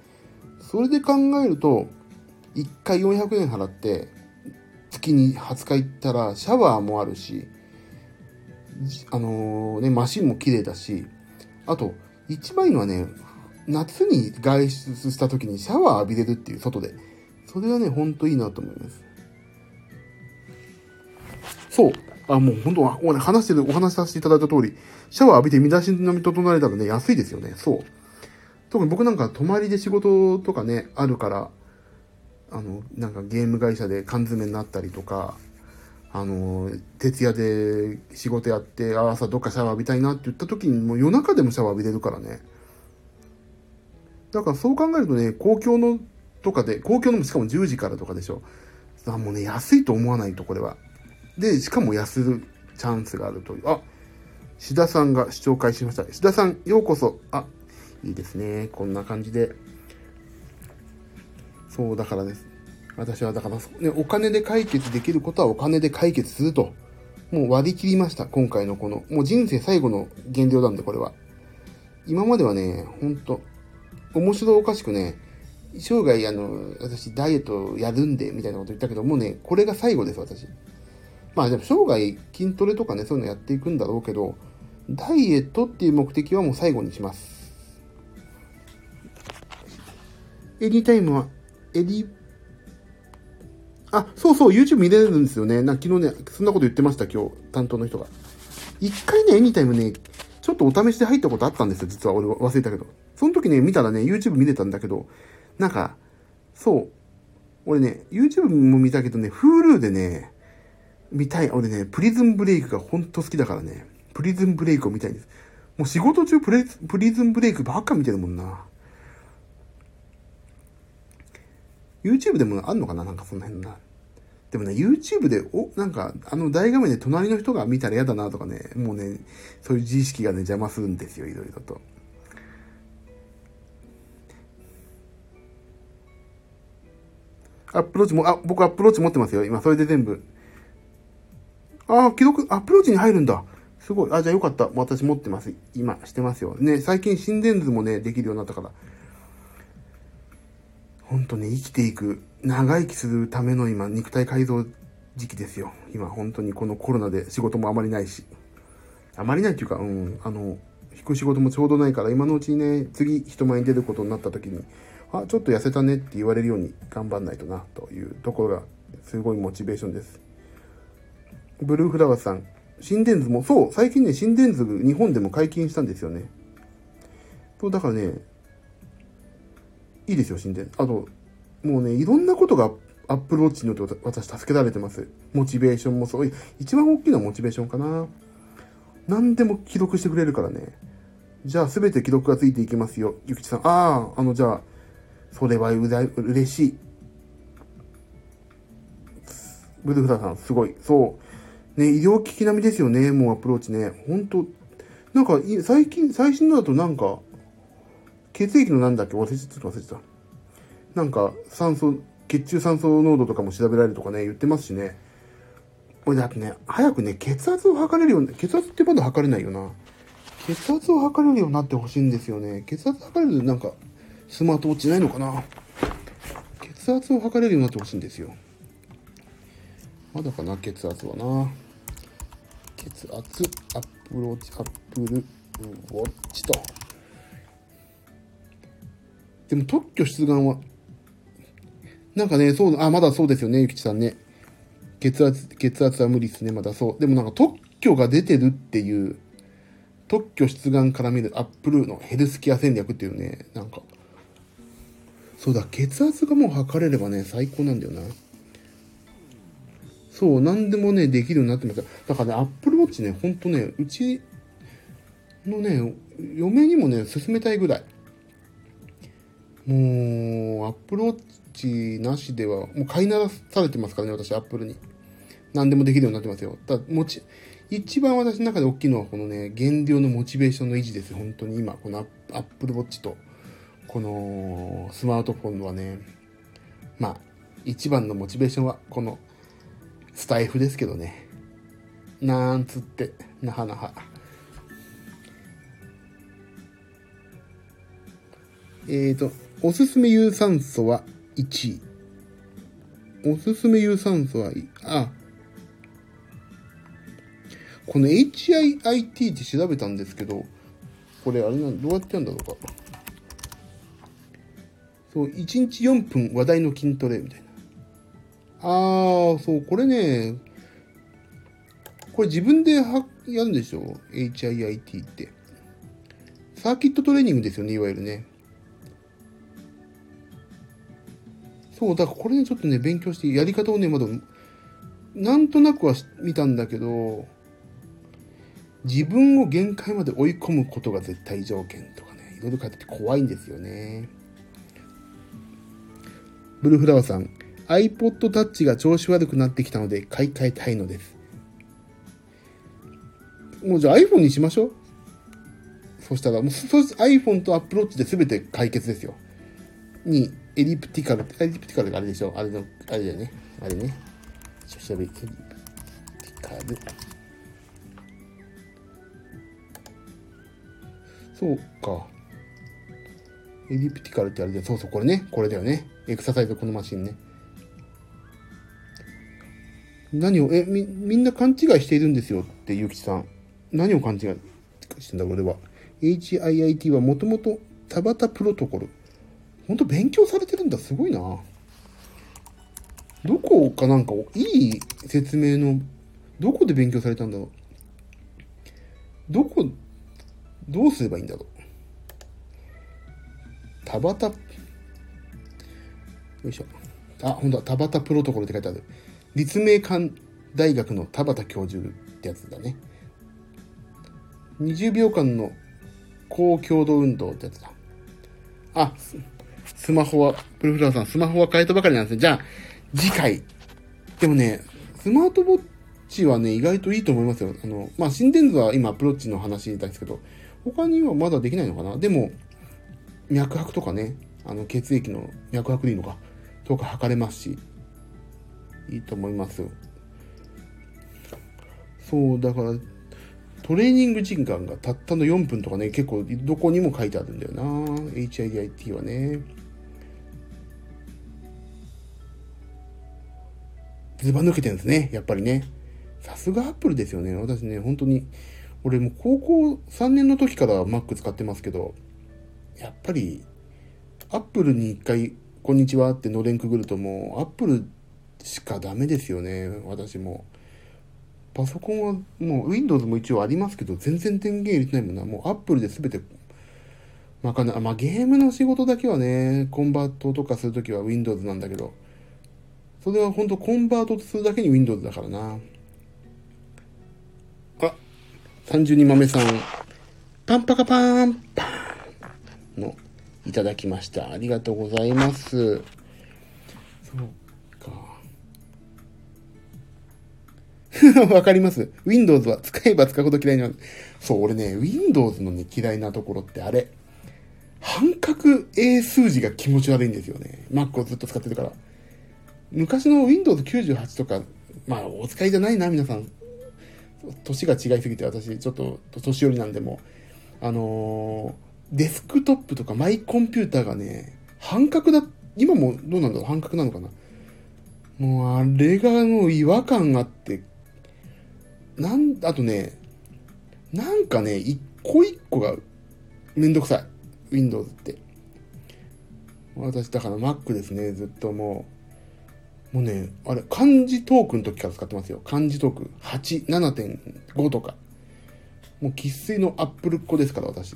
それで考えると、1回400円払って、月に20日行ったら、シャワーもあるし、あのー、ね、マシンも綺麗だし、あと、一番いいのはね、夏に外出した時にシャワー浴びれるっていう外で。それはね、ほんといいなと思います。そう。あ、もう本当は、話してる、お話しさせていただいた通り、シャワー浴びて身だしなみ整えたらね、安いですよね。そう。特に僕なんか泊まりで仕事とかね、あるから、あの、なんかゲーム会社で缶詰になったりとか、あの、徹夜で仕事やって、朝どっかシャワー浴びたいなって言った時に、もう夜中でもシャワー浴びれるからね。だからそう考えるとね、公共のとかで、公共のもしかも10時からとかでしょ。あもうね、安いと思わないと、これは。で、しかも安るチャンスがあるという。あ、志田さんが視聴開始しました。志田さん、ようこそ。あ、いいですね。こんな感じで。そう、だからです。私はだから、ね、お金で解決できることはお金で解決すると。もう割り切りました。今回のこの、もう人生最後の減量なんで、これは。今まではね、ほんと、面白おかしくね、生涯あの、私ダイエットやるんで、みたいなこと言ったけど、もうね、これが最後です、私。まあでも生涯筋トレとかね、そういうのやっていくんだろうけど、ダイエットっていう目的はもう最後にします。エリータイムは、エリあ、そうそう、YouTube 見れるんですよね。な昨日ね、そんなこと言ってました、今日、担当の人が。一回ね、エニタイムね、ちょっとお試しで入ったことあったんですよ、実は。俺忘れたけど。その時ね、見たらね、YouTube 見れたんだけど、なんか、そう。俺ね、YouTube も見たけどね、Hulu でね、見たい。俺ね、プリズンブレイクがほんと好きだからね、プリズンブレイクを見たいんです。もう仕事中プレプリズンブレイクばっか見てるもんな。YouTube でもあんのかな？なんかその辺な。でもね、YouTube で、お、なんか、あの大画面で隣の人が見たら嫌だなとかね、もうね、そういう自意識がね、邪魔するんですよ、いろいろと。アップローチも、あ、僕アップローチ持ってますよ。今、それで全部。あ、記録、アップローチに入るんだ。すごい。あ、じゃあよかった。私持ってます。今、してますよ。ね、最近心電図もね、できるようになったから。ほんとね、生きていく、長生きするための今、肉体改造時期ですよ。今、本当にこのコロナで仕事もあまりないし。あまりないっていうか、うん、あの、引く仕事もちょうどないから、今のうちにね、次人前に出ることになった時に、あ、ちょっと痩せたねって言われるように頑張んないとな、というところが、すごいモチベーションです。ブルーフラワーさん、心電図も、そう、最近ね、心電図日本でも解禁したんですよね。そう、だからね、いいですよ、心電図。あと、もうね、いろんなことがアップルウォッチによって私助けられてます。モチベーションもそう。一番大きいのはモチベーションかな。何でも記録してくれるからね。じゃあ全て記録がついていきますよ。ゆきちさん。ああ、あの、じゃあ、それはうざい、嬉しい。ブルフラさん、すごい。そう。ね、医療機器並みですよね、もうアプローチね。ほんと、なんか、最近、最新のだとなんか、血液のなんだっけ？忘れちゃった、忘れちゃった。なんか、酸素、血中酸素濃度とかも調べられるとかね、言ってますしね。俺だってね、早くね、血圧を測れるように、血圧ってまだ測れないよな。血圧を測れるようになってほしいんですよね。血圧測れると、なんか、スマートウォッチないのかな？血圧を測れるようになってほしいんですよ。まだかな、血圧はな。血圧、アップローチ、アップルウォッチと。でも特許出願は、なんかね、そう、あ、まだそうですよね、ゆきちさんね。血圧、血圧は無理っすね、まだそう。でもなんか特許が出てるっていう、特許出願から見るアップルのヘルスケア戦略っていうね、なんか、そうだ、血圧がもう測れればね、最高なんだよな。そう、何でもね、できるようになってます。だからね、アップルウォッチね、ほんとね、うちのね、嫁にもね、勧めたいぐらい。もう、アップルウォッチなしでは、もう飼いならされてますからね、私、アップルに。何でもできるようになってますよ。だもち、一番私の中で大きいのは、このね、減量のモチベーションの維持です。本当に今、このアップルウォッチと、このスマートフォンはね、まあ、一番のモチベーションは、このスタイフですけどね。なんつって、なはなは。えっ、ー、と、おすすめ有酸素は1位。おすすめ有酸素は、あ、この HIIT って調べたんですけど、これあれなんどうやってやるんだろうか。そう、1日4分話題の筋トレみたいな。あー、そう、これね、これ自分ではやるんでしょ ?HIIT って。サーキットトレーニングですよね、いわゆるね。そう、だからこれね、ちょっとね、勉強して、やり方をね、まだ、なんとなくは見たんだけど、自分を限界まで追い込むことが絶対条件とかね、いろいろ書いてて怖いんですよね。ブルーフラワーさん、iPod Touch が調子悪くなってきたので買い替えたいのです。もうじゃあ iPhone にしましょう。そしたら、もうそ iPhone と Apple Watch で全て解決ですよ。に、エリプティカル、エリプティカルがあれでしょあれの、あれだよね。あれね。ちょっと調べ、エリプティカル。そうか。エリプティカルってあれで、そうそう、これね。これだよね。エクササイズこのマシンね。何を、え、み、みんな勘違いしているんですよって、ゆうきさん。何を勘違いしてんだ、俺は。HIIT はもともと田畑プロトコル。ほんと勉強されてるんだ。すごいな。どこかなんか、いい説明の、どこで勉強されたんだろう。どこ、どうすればいいんだろう。田畑、よいしょ。あ、ほんとだ、田畑プロトコルって書いてある。立命館大学の田畑教授ってやつだね。20秒間の高強度運動ってやつだ。あ、スマホは、プルフラワーさん、スマホは変えたばかりなんですね。じゃあ、次回。でもね、スマートウォッチはね、意外といいと思いますよ。あの、まあ、心電図は今、アプローチの話ですけど、他にはまだできないのかなでも、脈拍とかね、あの、血液の脈拍でいいのか。とか測れますし、いいと思います。そう、だから、トレーニング時間がたったの4分とかね、結構どこにも書いてあるんだよな。HIDIT はね。ずば抜けてるんですね、やっぱりね。さすがアップルですよね。私ね、本当に、俺も高校3年の時から Mac 使ってますけど、やっぱり、アップルに一回、こんにちはってのれんくぐるともう、アップルしかダメですよね、私も。パソコンはもう Windows も一応ありますけど、全然電源入れてないもんな。もう Apple で全て、まかな、まあゲームの仕事だけはね、コンバートとかするときは Windows なんだけど、それは本当コンバートするだけに Windows だからな。あ、32豆さん、パンパカパーン、パーン、いただきました。ありがとうございます。そうか。わかります？Windows は使えば使うほど嫌いになる。そう、俺ね、Windows のね、嫌いなところってあれ。半角英数字が気持ち悪いんですよね。Mac をずっと使ってるから。昔の Windows 98とか、まあ、お使いじゃないな、皆さん。年が違いすぎて、私、ちょっと、年寄りなんでも、あのー、デスクトップとかマイコンピューターがね、半角だ、今もどうなんだろう半角なのかなもう、あれがもう違和感があって、なん、あとね、なんかね、一個一個がめんどくさい。Windows って。私、だから Mac ですね、ずっともう。もうね、あれ、漢字トークの時から使ってますよ。漢字トーク。8、7.5とか。もう生粋のアップルっ子ですから、私。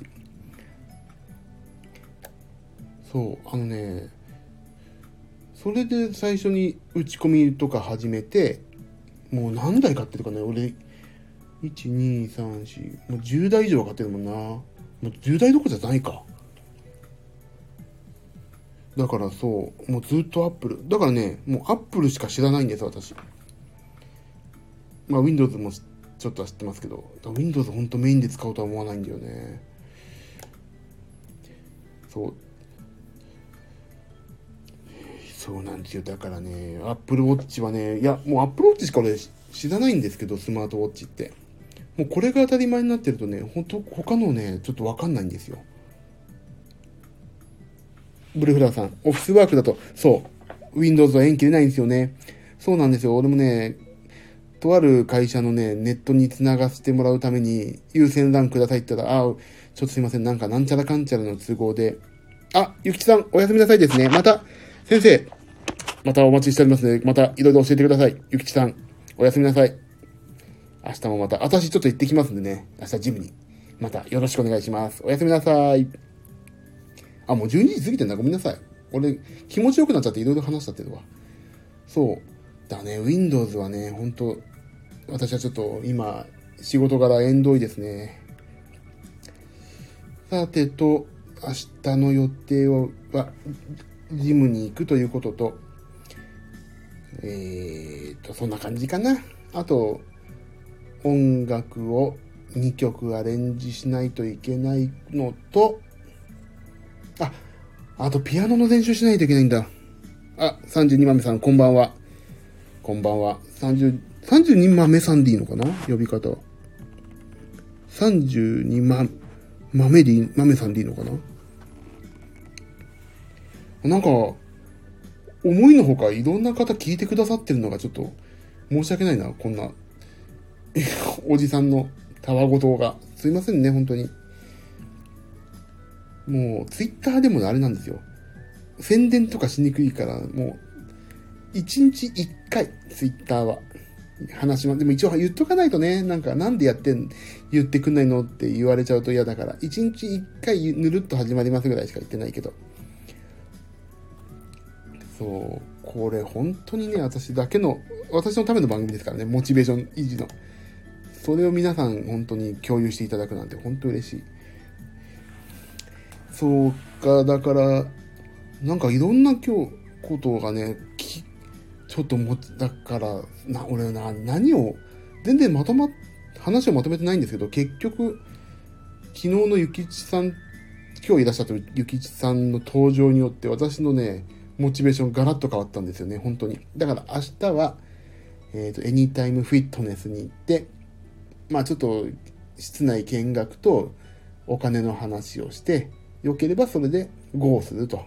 そう、あのね、それで最初に打ち込みとか始めて、もう何台買ってるかね、俺、1、2、3、4、もう10台以上買ってるもんな。もう10台どころじゃないか。だからそう、もうずっとアップル。だからね、もうアップルしか知らないんです、私。まあ Windows もちょっとは知ってますけど、Windows ほんとメインで使おうとは思わないんだよね。そう。そうなんですよ。だからね、Apple Watch はね、いや、もう Apple Watch しか俺知らないんですけど、スマートウォッチって。もうこれが当たり前になってるとね、ほんと他のね、ちょっとわかんないんですよ。ブルフラーさん、オフィスワークだと、そう、Windows は縁切れないんですよね。そうなんですよ。俺もね、とある会社のね、ネットに繋がせてもらうために、優先欄くださいって言ったら、あ、ちょっとすいません、なんかなんちゃらかんちゃらの都合で、あ、ゆきちさん、おやすみなさいですね。また、先生、またお待ちしておりますので、またいろいろ教えてください。ゆきちさん、おやすみなさい。明日もまた、私ちょっと行ってきますんでね、明日ジムに。またよろしくお願いします。おやすみなさい。あ、もう12時過ぎてんだ。ごめんなさい。俺、気持ちよくなっちゃっていろいろ話したってるわ。そう。だね、Windows はね、本当私はちょっと今、仕事柄縁遠いですね。さてと、明日の予定は、ジムに行くということと、えーと、そんな感じかな。あと、音楽を2曲アレンジしないといけないのと、あ、あとピアノの練習しないといけないんだ。あ、32豆さん、こんばんは。こんばんは。30、32豆さんでいいのかな？呼び方。32ま、豆でいい、豆さんでいいのかな？なんか、思いのほかいろんな方聞いてくださってるのがちょっと申し訳ないな、こんな、おじさんのたわごとが。すいませんね、本当に。もう、ツイッターでもあれなんですよ。宣伝とかしにくいから、もう、一日一回、ツイッターは。話しま、でも一応言っとかないとね、なんか、なんでやってん、言ってくんないのって言われちゃうと嫌だから、一日一回ぬるっと始まりますぐらいしか言ってないけど。そう、これ本当にね、私だけの、私のための番組ですからね、モチベーション維持の。それを皆さん本当に共有していただくなんて本当嬉しい。そうか、だから、なんかいろんな今日、ことがね、ちょっとも、だから、な、俺な、何を、全然まとま、話をまとめてないんですけど、結局、昨日のゆきちさん、今日いらっしゃったゆきちさんの登場によって、私のね、モチベーションガラッと変わったんですよね、本当に。だから明日は、えっ、ー、と、エニタイムフィットネスに行って、まあちょっと室内見学とお金の話をして、良ければそれで GO すると。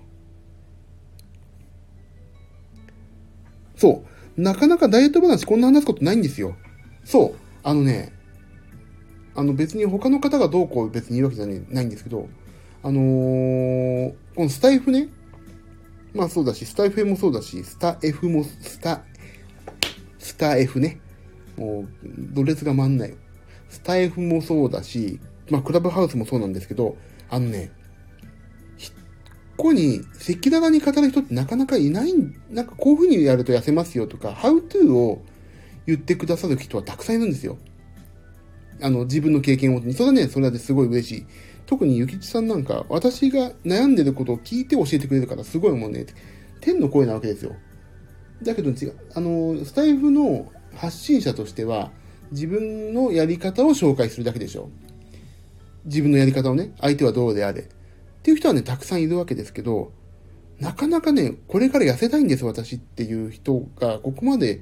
そう。なかなかダイエット話こんな話すことないんですよ。そう。あのね、あの別に他の方がどうこう別に言うわけじゃないんですけど、あのー、このスタイフね、まあそうだし、スタイフもそうだし、スタ F も、スタ、スタ F ね。もう、ドレスが回んないよ。スタイフもそうだし、まあクラブハウスもそうなんですけど、あのね、ここに赤裸々に語る人ってなかなかいない、なんかこういう風にやると痩せますよとか、how to を言ってくださる人はたくさんいるんですよ。あの、自分の経験を。それはね、それですごい嬉しい。特にゆきちさんなんか、私が悩んでることを聞いて教えてくれるから、すごいもうね、天の声なわけですよ。だけど違う。あの、スタイフの発信者としては、自分のやり方を紹介するだけでしょ。自分のやり方をね、相手はどうであれ。っていう人はね、たくさんいるわけですけど、なかなかね、これから痩せたいんです、私っていう人が、ここまで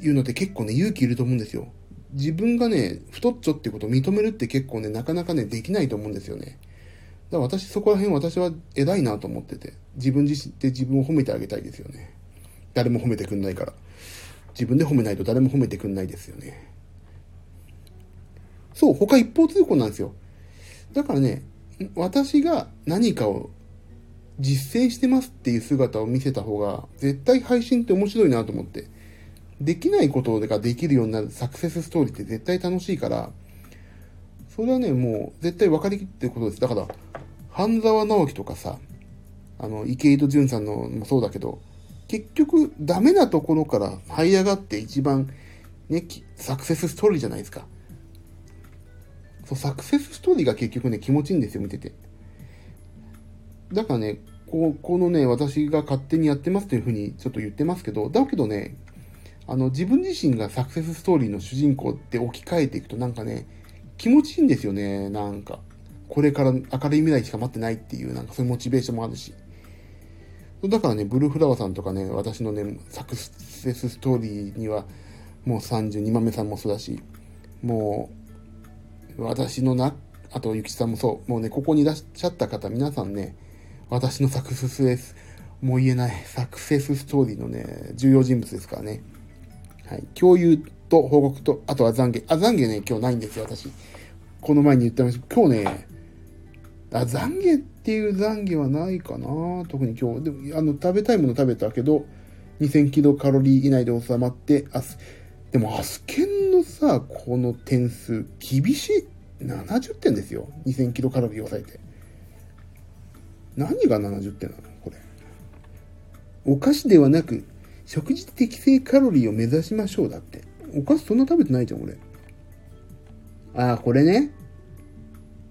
言うのって結構ね、勇気いると思うんですよ。自分がね、太っちょってことを認めるって結構ね、なかなかね、できないと思うんですよね。だから私、そこら辺私は偉いなと思ってて、自分自身で自分を褒めてあげたいですよね。誰も褒めてくんないから。自分で褒めないと誰も褒めてくんないですよね。そう、他一方通行なんですよ。だからね、私が何かを実践してますっていう姿を見せた方が、絶対配信って面白いなと思って。できないことができるようになるサクセスストーリーって絶対楽しいから、それはね、もう絶対分かりきってることです。だから、半沢直樹とかさ、あの、池井戸潤さんのもそうだけど、結局、ダメなところから這い上がって一番、ね、サクセスストーリーじゃないですか。そう、サクセスストーリーが結局ね、気持ちいいんですよ、見てて。だからね、ここのね、私が勝手にやってますというふうにちょっと言ってますけど、だけどね、あの、自分自身がサクセスストーリーの主人公って置き換えていくとなんかね、気持ちいいんですよね、なんか。これから明るい未来しか待ってないっていう、なんかそういうモチベーションもあるし。だからね、ブルーフラワーさんとかね、私のね、サクセスストーリーには、もう32豆さんもそうだし、もう、私のな、あと、ゆきちさんもそう、もうね、ここにいらっしゃった方、皆さんね、私のサクセス、もう言えない、サクセスストーリーのね、重要人物ですからね。はい。共有と報告と、あとは懺悔。あ、懺悔ね、今日ないんですよ、私。この前に言ってました。今日ね、あ、懺悔っていう懺悔はないかな。特に今日。でも、あの、食べたいもの食べたけど、2000キロカロリー以内で収まって、あすでも、アスケンのさ、この点数、厳しい。70点ですよ。2000キロカロリー抑えて。何が70点なの？これ。お菓子ではなく、食事適正カロリーを目指しましょうだって。お菓子そんな食べてないじゃん、俺。ああ、これね。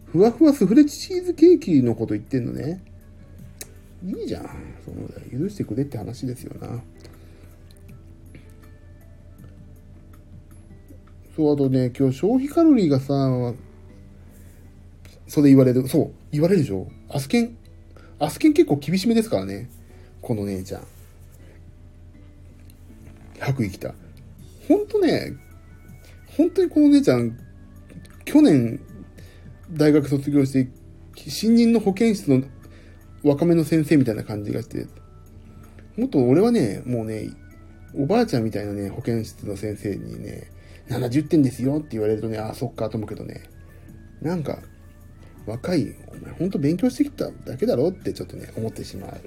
ふわふわスフレチーズケーキのこと言ってんのね。いいじゃん。そうだ許してくれって話ですよな。そう、あとね、今日消費カロリーがさ、それ言われる。そう、言われるでしょ。アスケン、アスケン結構厳しめですからね。この姉ちゃん。白衣着た。ほんとね、本当にこの姉ちゃん、去年、大学卒業して、新任の保健室の若めの先生みたいな感じがして、もっと俺はね、もうね、おばあちゃんみたいなね、保健室の先生にね、70点ですよって言われるとね、ああ、そっかと思うけどね、なんか、若い、お前ほんと勉強してきただけだろってちょっとね、思ってしまう。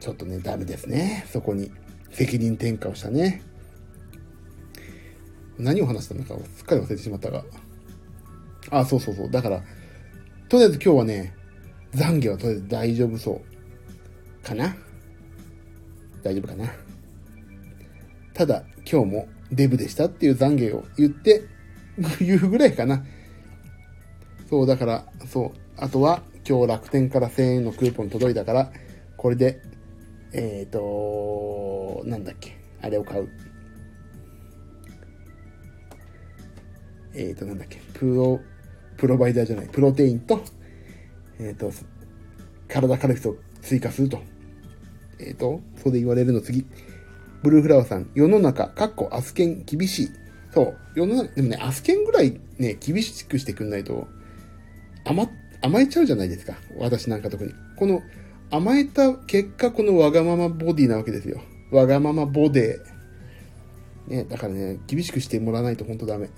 ちょっとね、ダメですね、そこに。責任転嫁をしたね。何を話したのかすっかり忘れてしまったが。あ、そうそうそう。だから、とりあえず今日はね、懺悔はとりあえず大丈夫そう。かな大丈夫かなただ、今日もデブでしたっていう懺悔を言って、言うぐらいかな。そう、だから、そう。あとは、今日楽天から1000円のクーポン届いたから、これでえっ、ー、と、なんだっけ、あれを買う。えっ、ー、と、なんだっけ、プロ、プロバイダーじゃない、プロテインと、えっ、ー、と、体カルフト追加するとえっ、と、それ言われるの次。ブルーフラワーさん、世の中、かっこアスケン厳しい。そう、世の中、でもね、アスケンぐらいね、厳しくしてくんないと、甘、甘えちゃうじゃないですか。私なんか特に。この、甘えた結果、このわがままボディなわけですよ。わがままボデー。ね、だからね、厳しくしてもらわないと本当ダメ。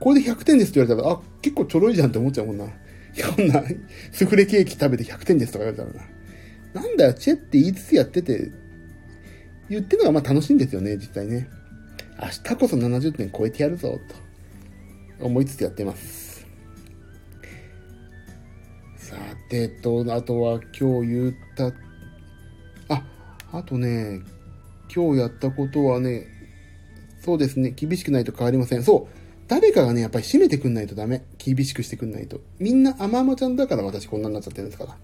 これで100点ですって言われたら、あ、結構ちょろいじゃんって思っちゃうもんな。こんな、スフレケーキ食べて100点ですとか言われたらな。なんだよ、チェって言いつつやってて、言ってるのがまあ楽しいんですよね、実際ね。明日こそ70点超えてやるぞ、と思いつつやってます。さてと、あとは今日言った、あ、あとね、今日やったことはね、そうですね、厳しくないと変わりません。そう、誰かがね、やっぱり締めてくんないとダメ。厳しくしてくんないと。みんな甘々ちゃんだから私こんなになっちゃってるんですから。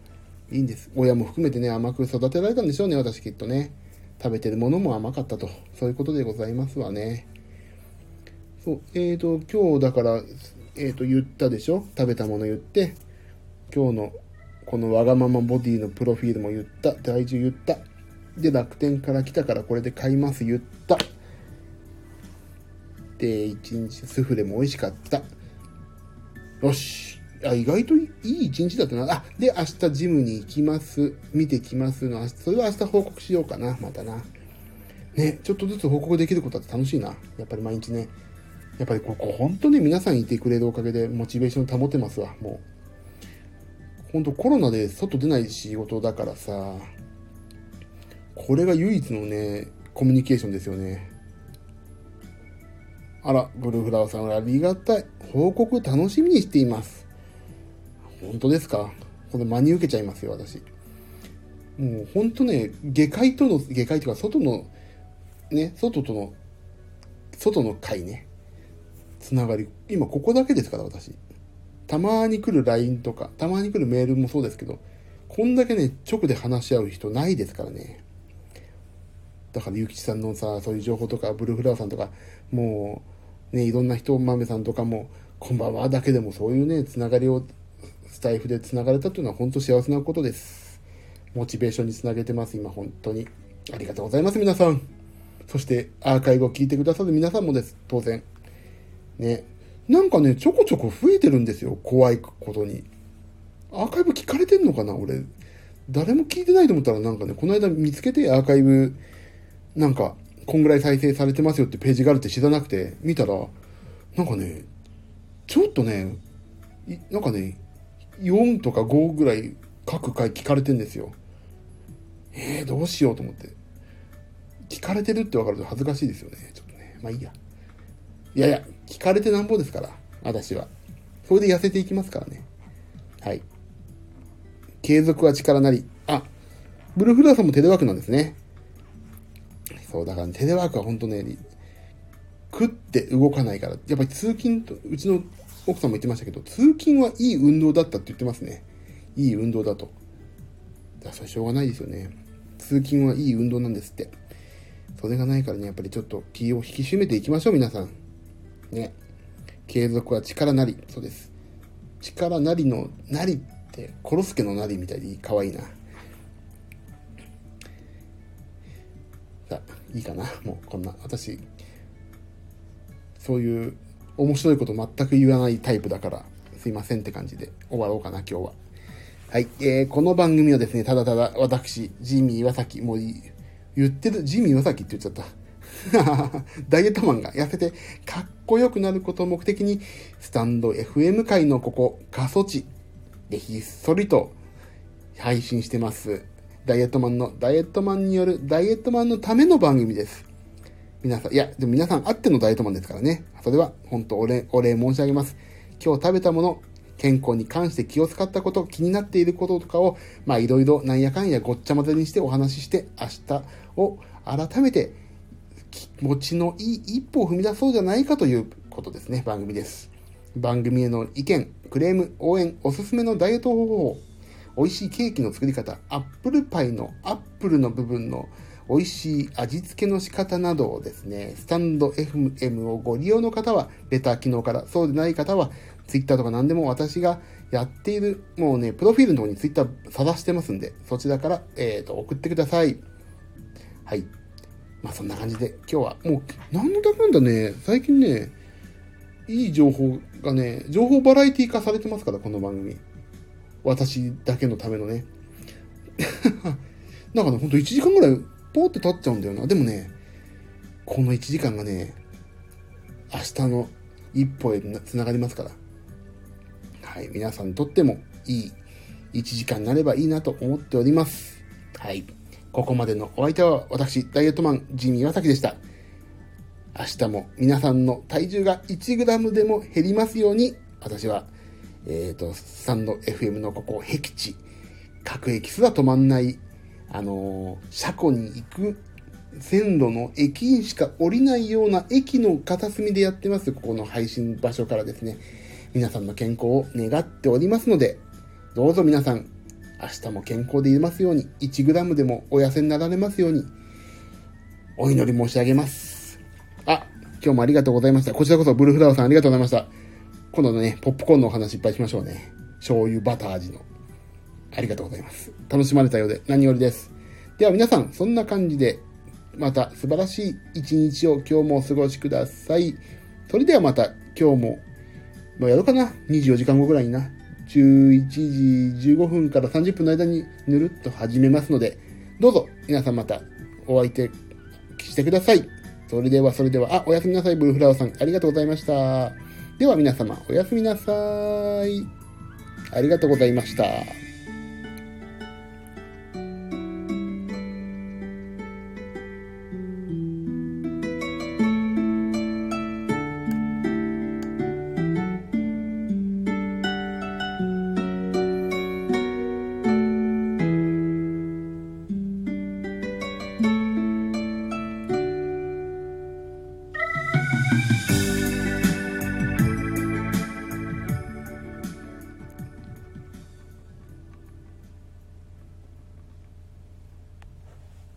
いいんです。親も含めてね、甘く育てられたんでしょうね、私きっとね。食べてるものも甘かったと。そういうことでございますわね。そう、えーと、今日だから、えーと、言ったでしょ？食べたもの言って、今日のこのわがままボディのプロフィールも言った。体重言った。で、楽天から来たからこれで買います言った。で、一日スフレも美味しかった。よし。あ、意外といい一日だったな。あ、で、明日ジムに行きます。見てきますの。それは明日報告しようかな。またな。ね、ちょっとずつ報告できることって楽しいな。やっぱり毎日ね。やっぱりここ、本当に皆さんいてくれるおかげでモチベーション保てますわ。もう。本当コロナで外出ない仕事だからさ、これが唯一のね、コミュニケーションですよね。あら、ブルーフラワーさんありがたい。報告楽しみにしています。本当ですか？これ真に受けちゃいますよ、私。もう本当ね、下界との、下界というか外の、ね、外との、外の会ね、つながり、今ここだけですから、私。たまに来る LINE とか、たまに来るメールもそうですけど、こんだけね、直で話し合う人ないですからね。だから、ゆきちさんのさ、そういう情報とか、ブルーフラワーさんとか、もう、ね、いろんな人、豆さんとかも、こんばんはだけでもそういうね、つながりをスタイフでつながれたというのは本当幸せなことです。モチベーションにつなげてます、今本当に。ありがとうございます、皆さん。そしてアーカイブを聞いてくださる皆さんもです、当然。ね。なんかね、ちょこちょこ増えてるんですよ、怖いことに。アーカイブ聞かれてんのかな、俺。誰も聞いてないと思ったらなんかね、この間見つけてアーカイブ、なんか、こんぐらい再生されてますよってページがあるって知らなくて、見たら、なんかね、ちょっとね、なんかね、4とか5ぐらい各回聞かれてんですよ。えー、どうしようと思って。聞かれてるって分かると恥ずかしいですよね。ちょっとね。まあいいや。いやいや、聞かれてなんぼですから、私は。それで痩せていきますからね。はい。継続は力なり。あ、ブルーフラーさんもテレワークなんですね。そう、だから、ね、テレワークは本当ね、食って動かないから。やっぱり通勤と、うちの奥さんも言ってましたけど、通勤はいい運動だったって言ってますね。いい運動だと。だそれしょうがないですよね。通勤はいい運動なんですって。それがないからね、やっぱりちょっと気を引き締めていきましょう、皆さん。ね。継続は力なり。そうです。力なりの、なりって、コロスケのなりみたいで可愛いな。さあ、いいかな？もう、こんな。私、そういう面白いこと全く言わないタイプだから、すいませんって感じで終わろうかな、今日は。はい。えー、この番組はですね、ただただ私、ジミー岩崎、もう言ってる、ジミー岩崎って言っちゃった。ダイエットマンが痩せてかっこよくなることを目的に、スタンド FM 界のここ、過疎地でひっそりと配信してます。ダイエットマンの、ダイエットマンによるダイエットマンのための番組です。皆さん、いや、でも皆さんあってのダイエットマンですからね。それは、本当お礼、お礼申し上げます。今日食べたもの、健康に関して気を使ったこと、気になっていることとかを、まあいろいろなんやかんやごっちゃ混ぜにしてお話しして、明日を改めて気持ちのいい一歩を踏み出そうじゃないかということですね、番組です。番組への意見、クレーム、応援、おすすめのダイエット方法、美味しいケーキの作り方、アップルパイのアップルの部分の美味しい味付けの仕方などをですね、スタンド FM をご利用の方は、レター機能から、そうでない方は、Twitter とか何でも私がやっている、もうね、プロフィールの方に Twitter さらしてますんで、そちらから、えっ、ー、と、送ってください。はい。まあそんな感じで、今日はもう、なんだかんだね、最近ね、いい情報がね、情報バラエティ化されてますから、この番組。私だけのためのね。なんかね、ほんと1時間ぐらいポーって経っちゃうんだよな。でもね、この1時間がね、明日の一歩へつながりますから。はい、皆さんにとってもいい1時間になればいいなと思っております。はい。ここまでのお相手は私、ダイエットマン、ジミー岩崎でした。明日も皆さんの体重が 1g でも減りますように、私は、えっ、ー、と、スタンド FM のここ、僻地、各駅すら止まんないあの車庫に行く線路の駅員しか降りないような駅の片隅でやってます。ここの配信場所からですね。皆さんの健康を願っておりますので、どうぞ皆さん、明日も健康でいますように、1g でもお痩せになられますように、お祈り申し上げます。あ、今日もありがとうございました。こちらこそブルーフラワーさんありがとうございました。今度のね、ポップコーンのお話いっぱいしましょうね。醤油バター味の。ありがとうございます。楽しまれたようで何よりです。では皆さん、そんな感じで、また素晴らしい一日を今日もお過ごしください。それではまた今日も、まあ、やろうかな。24時間後ぐらいにな。11時15分から30分の間にぬるっと始めますので、どうぞ皆さんまたお相手してください。それではそれでは、あ、おやすみなさい、ブルーフラワーさん。ありがとうございました。では皆様、おやすみなさい。ありがとうございました。